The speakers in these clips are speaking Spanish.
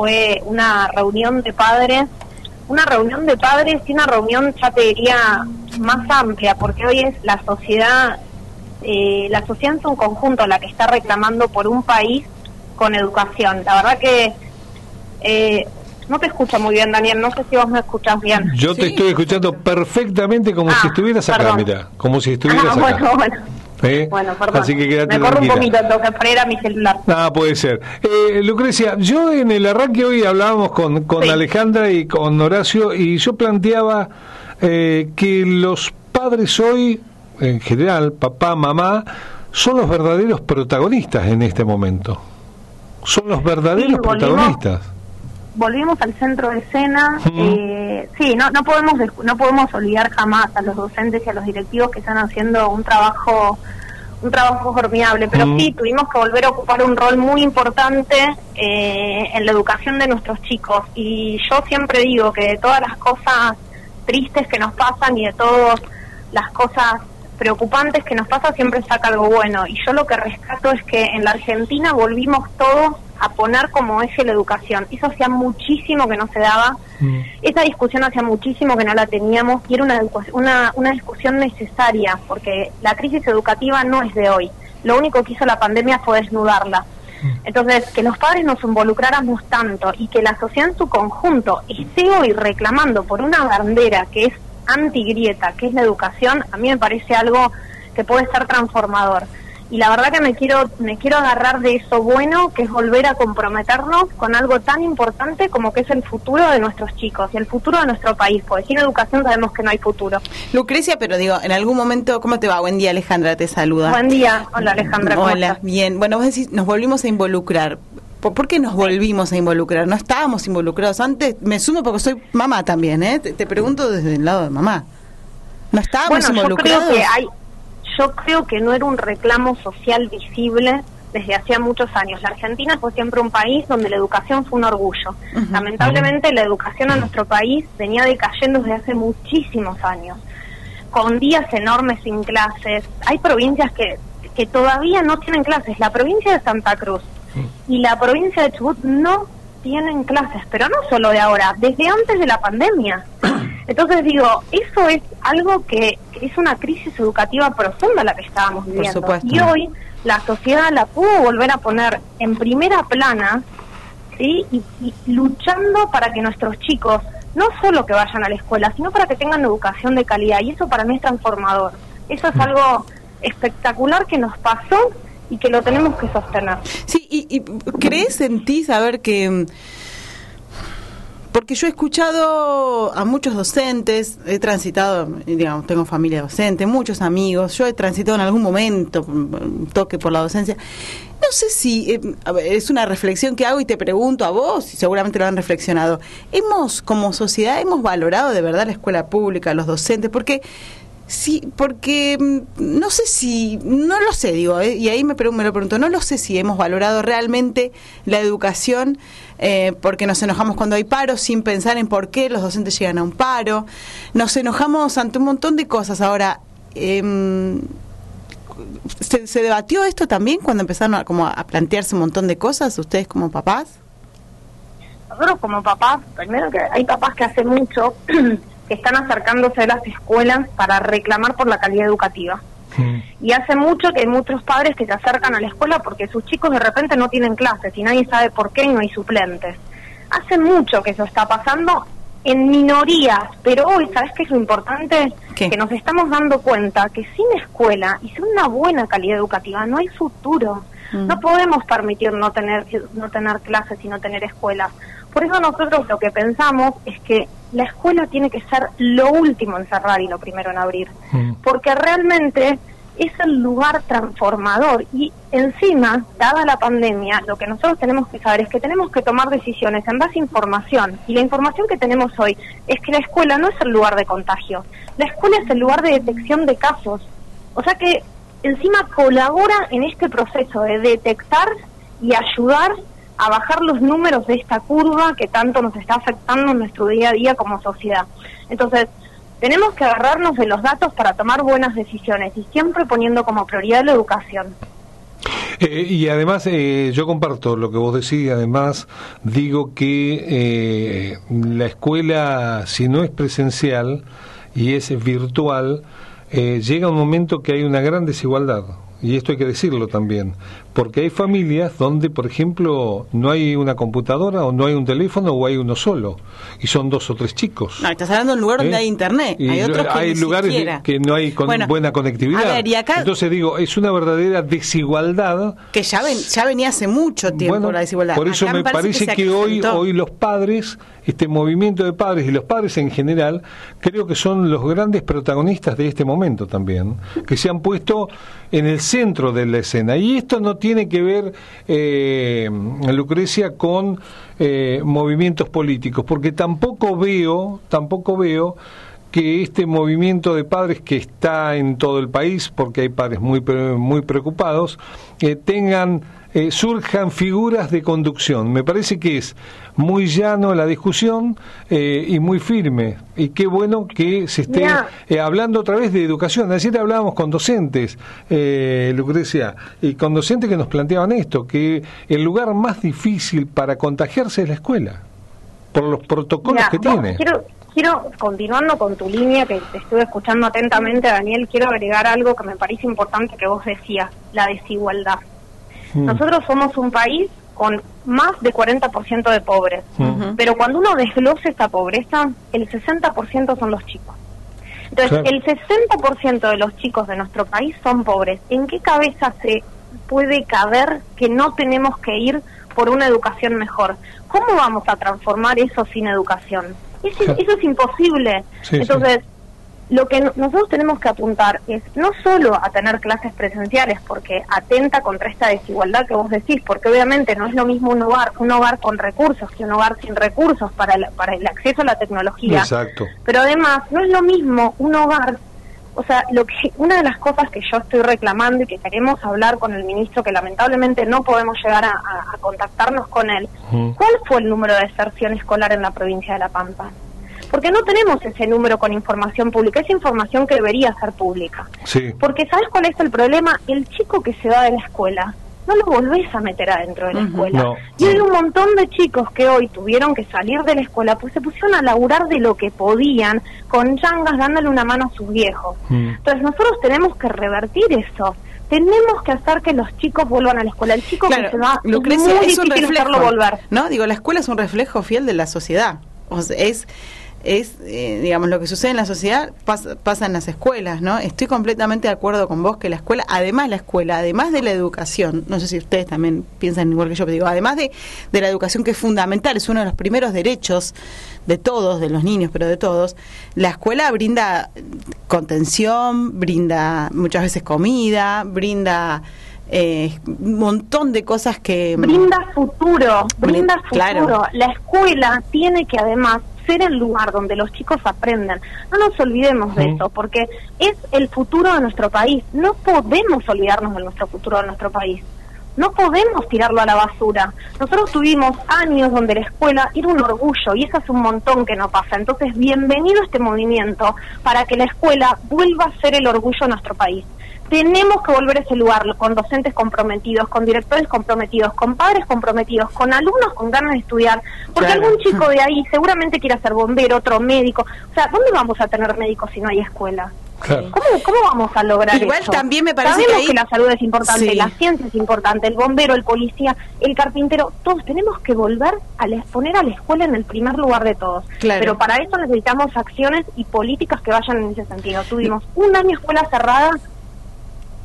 fue una reunión de padres, una reunión de padres y una reunión, ya te diría, más amplia, porque hoy es la sociedad, eh, la sociedad en su conjunto la que está reclamando por un país con educación. La verdad que eh, no te escucho muy bien, Daniel, no sé si vos me escuchas bien. Yo te estoy escuchando perfectamente como si Ah, estuvieras acá, perdón. mira, como si estuvieras Ah, acá. bueno, bueno. ¿Eh? Bueno, perdón. Así que quédate me corro un tranquila. poquito, tengo que mi celular. Ah, puede ser. Eh, Lucrecia, yo en el arranque hoy hablábamos con, con Sí. Alejandra y con Horacio y yo planteaba eh, que los padres hoy, en general, papá, mamá, son los verdaderos protagonistas en este momento. Son los verdaderos Sí, volvimos- protagonistas. volvimos al centro de escena. Ujú. eh, sí, no, no podemos no podemos olvidar jamás a los docentes y a los directivos que están haciendo un trabajo un trabajo formidable, pero Ujú. sí tuvimos que volver a ocupar un rol muy importante eh, en la educación de nuestros chicos. Y yo siempre digo que de todas las cosas tristes que nos pasan y de todas las cosas preocupantes que nos pasa siempre saca algo bueno. Y yo lo que rescato es que en la Argentina volvimos todos a poner como eje la educación. Eso hacía muchísimo que no se daba. Mm. Esa discusión hacía muchísimo que no la teníamos y era una, una, una discusión necesaria porque la crisis educativa no es de hoy. Lo único que hizo la pandemia fue desnudarla. Entonces, que los padres nos involucráramos tanto y que la sociedad en su conjunto esté hoy reclamando por una bandera que es antigrieta, que es la educación, a mí me parece algo que puede ser transformador. Y la verdad que me quiero me quiero agarrar de eso bueno, que es volver a comprometernos con algo tan importante como que es el futuro de nuestros chicos y el futuro de nuestro país, porque sin educación sabemos que no hay futuro. Lucrecia, pero digo, en algún momento, ¿cómo te va? Buen día, Alejandra, te saluda. Buen día. Hola Alejandra, ¿cómo Hola, estás? bien. Bueno, vos decís, nos volvimos a involucrar. ¿Por, qué nos volvimos a involucrar? No estábamos involucrados antes. Me sumo porque soy mamá también, ¿eh? Te, te pregunto desde el lado de mamá. ¿No estábamos Bueno, yo involucrados? creo que hay, yo creo que no era un reclamo social visible desde hacía muchos años. La Argentina fue siempre un país donde la educación fue un orgullo. Lamentablemente la educación en nuestro país venía decayendo desde hace muchísimos años, con días enormes sin clases. Hay provincias que, que todavía no tienen clases. La provincia de Santa Cruz y la provincia de Chubut no tienen clases, pero no solo de ahora, desde antes de la pandemia. Entonces digo, eso es algo que, que es una crisis educativa profunda la que estábamos viviendo. Y hoy la sociedad la pudo volver a poner en primera plana, ¿sí? Y, y luchando para que nuestros chicos no solo que vayan a la escuela, sino para que tengan educación de calidad. Y eso para mí es transformador. Eso es algo espectacular que nos pasó y que lo tenemos que sostener. Sí, y, y ¿crees en ti saber que... Porque yo he escuchado a muchos docentes, he transitado, digamos, tengo familia docente, muchos amigos, yo he transitado en algún momento un toque por la docencia. No sé si eh, es una reflexión que hago y te pregunto a vos, y seguramente lo han reflexionado. ¿Hemos, como sociedad, hemos valorado de verdad la escuela pública, los docentes? Porque Sí, porque mm, no sé si, no lo sé, digo, eh, y ahí me, me lo pregunto, no lo sé si hemos valorado realmente la educación, eh, porque nos enojamos cuando hay paro sin pensar en por qué los docentes llegan a un paro, nos enojamos ante un montón de cosas. Ahora, em, ¿se, se debatió esto también cuando empezaron a, como a plantearse un montón de cosas, ustedes como papás? nosotros como papás, primero que hay papás que hace mucho que están acercándose a las escuelas para reclamar por la calidad educativa. Y hace mucho que hay muchos padres que se acercan a la escuela porque sus chicos de repente no tienen clases y nadie sabe por qué y no hay suplentes. Hace mucho que eso está pasando en minorías, pero hoy, ¿sabes qué es lo importante? ¿Qué? Que nos estamos dando cuenta que sin escuela y sin una buena calidad educativa no hay futuro. Mm. No podemos permitir no tener no tener clases y no tener escuelas. Por eso nosotros lo que pensamos es que la escuela tiene que ser lo último en cerrar y lo primero en abrir Mm. porque realmente es el lugar transformador y encima, dada la pandemia, lo que nosotros tenemos que saber es que tenemos que tomar decisiones en base a información y la información que tenemos hoy es que la escuela no es el lugar de contagio, la escuela es el lugar de detección de casos, o sea que encima colabora en este proceso de detectar y ayudar a bajar los números de esta curva que tanto nos está afectando en nuestro día a día como sociedad. Entonces, tenemos que agarrarnos de los datos para tomar buenas decisiones y siempre poniendo como prioridad la educación. Eh, y además, eh, yo comparto lo que vos decís, además digo que eh, la escuela, si no es presencial y es virtual, llega un momento que hay una gran desigualdad y esto hay que decirlo también, porque hay familias donde, por ejemplo, no hay una computadora o no hay un teléfono o hay uno solo, y son dos o tres chicos. No, estás hablando de un lugar donde ¿Eh? hay internet, hay otros que Hay lugares que no hay buena conectividad. Entonces digo, es una verdadera desigualdad. Que ya, ven, ya venía hace mucho tiempo la desigualdad. Por eso me parece, que, hoy, hoy los padres, este movimiento de padres y los padres en general, creo que son los grandes protagonistas de este momento también, que se han puesto en el centro de la escena. Y esto no tiene que ver, eh, Lucrecia, con eh, movimientos políticos, porque tampoco veo, tampoco veo que este movimiento de padres que está en todo el país, porque hay padres muy, muy preocupados, eh, tengan eh, surjan figuras de conducción. Me parece que es muy llano la discusión eh, y muy firme. Y qué bueno que se esté eh, hablando otra vez de educación. Ayer hablábamos con docentes, Lucrecia, y con docentes que nos planteaban esto, que el lugar más difícil para contagiarse es la escuela, por los protocolos que tiene. Quiero, quiero, continuando con tu línea, que te estuve escuchando atentamente, Daniel, quiero agregar algo que me parece importante que vos decías, la desigualdad. Mm. Nosotros somos un país con más de 40% de pobres, mm. pero cuando uno desglosa esta pobreza, el 60% son los chicos. Entonces, el 60% de los chicos de nuestro país son pobres. ¿En qué cabeza se puede caber que no tenemos que ir por una educación mejor? ¿Cómo vamos a transformar eso sin educación? Eso, eso es imposible. Entonces, lo que nosotros tenemos que apuntar es no solo a tener clases presenciales, porque atenta contra esta desigualdad que vos decís, porque obviamente no es lo mismo un hogar, un hogar con recursos que un hogar sin recursos para el, para el acceso a la tecnología. Exacto. Pero además no es lo mismo un hogar, o sea, lo que una de las cosas que yo estoy reclamando y que queremos hablar con el ministro, que lamentablemente no podemos llegar a, contactarnos con él, ¿cuál fue el número de deserción escolar en la provincia de La Pampa? Porque no tenemos ese número con información pública, esa información que debería ser pública. Sí. Porque ¿sabes cuál es el problema? El chico que se va de la escuela, no lo volvés a meter adentro de la escuela. y hay un montón de chicos que hoy tuvieron que salir de la escuela, pues se pusieron a laburar de lo que podían, con changas dándole una mano a sus viejos. Mm. Entonces nosotros tenemos que revertir eso tenemos que hacer que los chicos vuelvan a la escuela. El chico que se va, Lucrecia, es, un reflejo, volver. No, digo, la escuela es un reflejo fiel de la sociedad. O sea, es es, eh, digamos, lo que sucede en la sociedad pasa, en las escuelas, ¿no? Estoy completamente de acuerdo con vos que la escuela, además la escuela, además de la educación, no sé si ustedes también piensan igual que yo, pero digo, además de, de la educación que es fundamental, es uno de los primeros derechos de todos, de los niños, pero de todos, la escuela brinda contención, brinda muchas veces comida, brinda... Eh, un montón de cosas que brinda futuro brinda futuro claro. la escuela tiene que además ser el lugar donde los chicos aprenden. No nos olvidemos de eso, porque es el futuro de nuestro país. No podemos olvidarnos de nuestro futuro de nuestro país. No podemos tirarlo a la basura. Nosotros tuvimos años donde la escuela era un orgullo y eso es un montón que no pasa. Entonces, bienvenido a este movimiento para que la escuela vuelva a ser el orgullo de nuestro país tenemos que volver a ese lugar con docentes comprometidos, con directores comprometidos, con padres comprometidos, con alumnos con ganas de estudiar, porque algún chico de ahí seguramente quiere ser bombero, otro médico. O sea, ¿dónde vamos a tener médicos si no hay escuela? ¿Cómo, vamos a lograr Igual eso? también me parece Sabemos que, la salud es importante, la ciencia es importante, el bombero, el policía, el carpintero, todos tenemos que volver a poner a la escuela en el primer lugar de todos. Pero para eso necesitamos acciones y políticas que vayan en ese sentido. Tuvimos un año escuela cerrada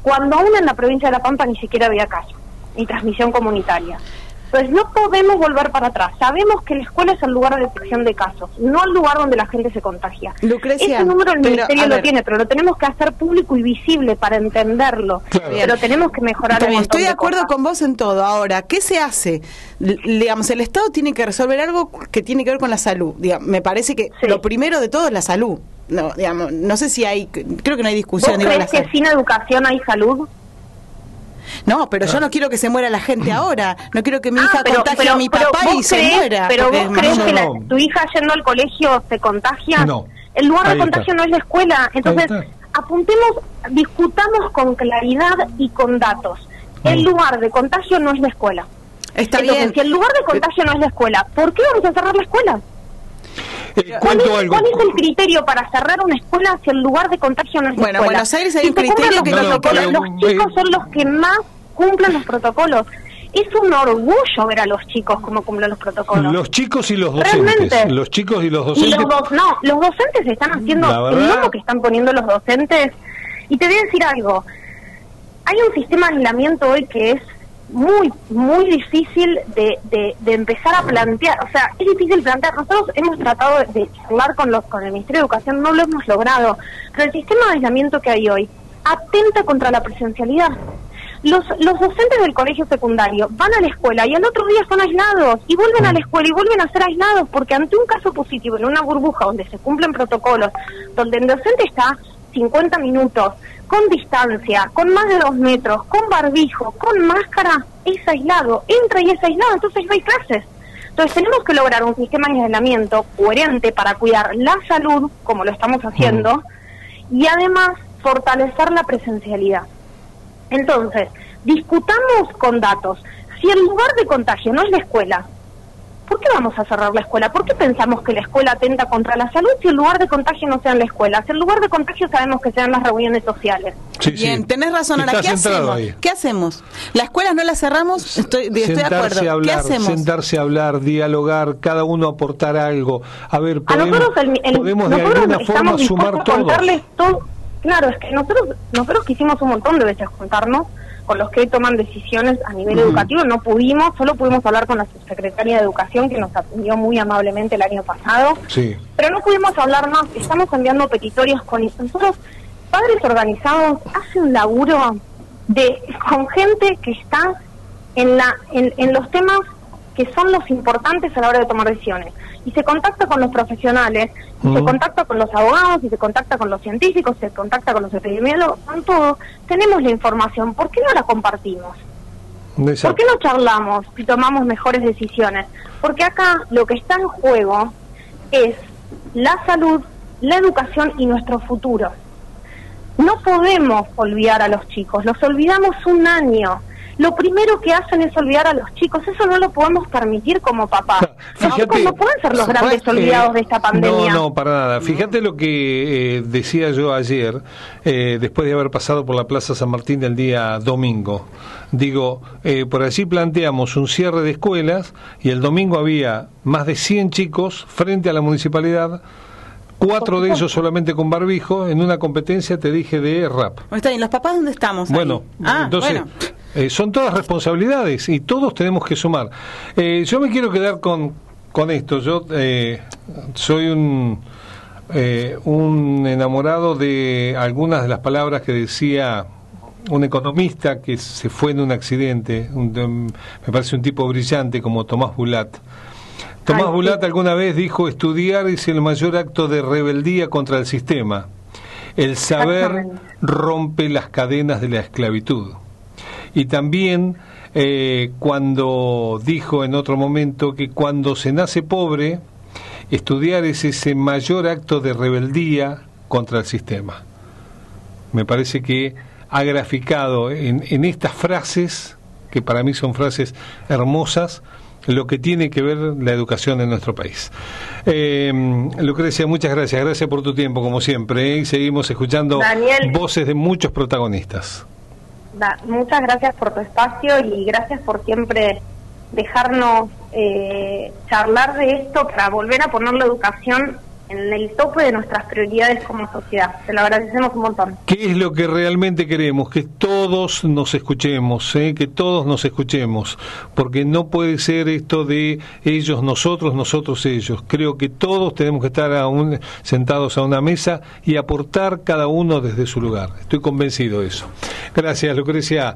cuando aún en la provincia de La Pampa ni siquiera había caso, ni transmisión comunitaria. Entonces no podemos volver para atrás. Sabemos que la escuela es el lugar de detección de casos, no el lugar donde la gente se contagia. Lucrecia, Ese número el ministerio lo tiene, pero lo tenemos que hacer público y visible para entenderlo. Pero tenemos que mejorar. estoy de, acuerdo con vos en todo. Ahora, ¿qué se hace? digamos, el Estado tiene que resolver algo que tiene que ver con la salud. me parece que lo primero de todo es la salud no, digamos, no sé si hay, creo que no hay discusión. ¿Vos crees que sin educación hay salud? No, pero yo no quiero que se muera la gente ahora. No quiero que mi ah, hija contagie a mi papá y se muera. Pero vos crees que tu hija yendo al colegio se contagia. No. El lugar de contagio no es la escuela. Entonces, apuntemos, discutamos con claridad y con datos. el lugar de contagio no es la escuela. Está Entonces, bien. si el lugar de contagio no es la escuela, ¿por qué vamos a cerrar la escuela? ¿Cuál es, cuento algo. cuál es el criterio para cerrar una escuela si el lugar de contagio no es la Bueno, en escuela? Buenos Aires hay un criterio los que- No, no, protocolos, pero, los chicos son los que más cumplen los protocolos. Es un orgullo ver a los chicos cómo cumplen los protocolos. Los chicos y los docentes. Realmente. Los chicos y los Y docentes. los dos, no, los docentes están haciendo el verdad- lomo que están poniendo los docentes. Y te voy a decir algo. Hay un sistema de aislamiento hoy que es muy, muy difícil de, de, de empezar a plantear. O sea, es difícil plantear. Nosotros hemos tratado de, de charlar con, los, con el Ministerio de Educación, no lo hemos logrado. Pero el sistema de aislamiento que hay hoy atenta contra la presencialidad. Los, los docentes del colegio secundario van a la escuela y al otro día son aislados y vuelven a la escuela y vuelven a ser aislados porque ante un caso positivo en una burbuja donde se cumplen protocolos, donde el docente está 50 minutos, con distancia, con más de dos metros, con barbijo, con máscara, es aislado, entra y es aislado, entonces no hay clases. Entonces tenemos que lograr un sistema de aislamiento coherente para cuidar la salud, como lo estamos haciendo, y además fortalecer la presencialidad. Entonces, discutamos con datos. Si el lugar de contagio no es la escuela, ¿por qué vamos a cerrar la escuela? ¿Por qué pensamos que la escuela atenta contra la salud si el lugar de contagio no sea en la escuela? Si el lugar de contagio sabemos que sean las reuniones sociales. Sí, Bien, sí. tenés razón. Ahora, ¿qué hacemos? ahí. ¿Qué hacemos? ¿Las escuelas no las cerramos? Estoy, estoy de sentarse acuerdo. a ¿Qué hablar, hacemos? sentarse a hablar, dialogar, cada uno aportar algo. A ver, A podemos, nosotros, el- el- podemos de nosotros alguna forma sumar a todo. contarles todo. Claro, es que nosotros nosotros quisimos un montón de veces juntarnos con los que toman decisiones a nivel educativo, no pudimos, solo pudimos hablar con la subsecretaria de Educación que nos atendió muy amablemente el año pasado, Sí. pero no pudimos hablar más, estamos enviando petitorios con nosotros, padres organizados, hace un laburo de con gente que está en la en, en los temas que son los importantes a la hora de tomar decisiones. Y se contacta con los profesionales, y se Mm. contacta con los abogados, y se contacta con los científicos, se contacta con los epidemiólogos, con todo. Tenemos la información, ¿por qué no la compartimos? ¿Por qué no charlamos y tomamos mejores decisiones? Porque acá lo que está en juego es la salud, la educación y nuestro futuro. No podemos olvidar a los chicos, los olvidamos un año. Lo primero que hacen es olvidar a los chicos, eso no lo podemos permitir como papá. Los chicos no pueden ser los grandes olvidados de esta pandemia. No, no, para nada. Fíjate lo que eh, decía yo ayer, eh, después de haber pasado por la Plaza San Martín el día domingo. Digo, eh, por allí planteamos un cierre de escuelas y el domingo había más de 100 chicos frente a la municipalidad, cuatro de ellos solamente con barbijo, en una competencia, te dije, de rap. Está bien, ¿los papás dónde estamos? ahí? Bueno, ah, entonces bueno. eh, son todas responsabilidades y todos tenemos que sumar. Eh, yo me quiero quedar con, con esto. Yo eh, soy un, eh, un enamorado de algunas de las palabras que decía un economista que se fue en un accidente, un- de- me parece un tipo brillante como Tomás Bulat. Tomás. Bulat alguna vez dijo, estudiar es el mayor acto de rebeldía contra el sistema. El saber rompe las cadenas de la esclavitud. Y también eh, cuando dijo en otro momento que cuando se nace pobre, estudiar es ese mayor acto de rebeldía contra el sistema. Me parece que ha graficado en, en estas frases, que para mí son frases hermosas, lo que tiene que ver la educación en nuestro país. Eh, Lucrecia, muchas gracias. Gracias por tu tiempo, como siempre. ¿eh? Y seguimos escuchando Daniel. voces de muchos protagonistas. Da- muchas gracias por tu espacio y gracias por siempre dejarnos eh, charlar de esto para volver a poner la educación en el tope de nuestras prioridades como sociedad. Te lo agradecemos un montón. ¿Qué es lo que realmente queremos? Que todos nos escuchemos, ¿eh? que todos nos escuchemos, porque no puede ser esto de ellos, nosotros, nosotros, ellos. Creo que todos tenemos que estar a un- sentados a una mesa y aportar cada uno desde su lugar. Estoy convencido de eso. Gracias, Lucrecia.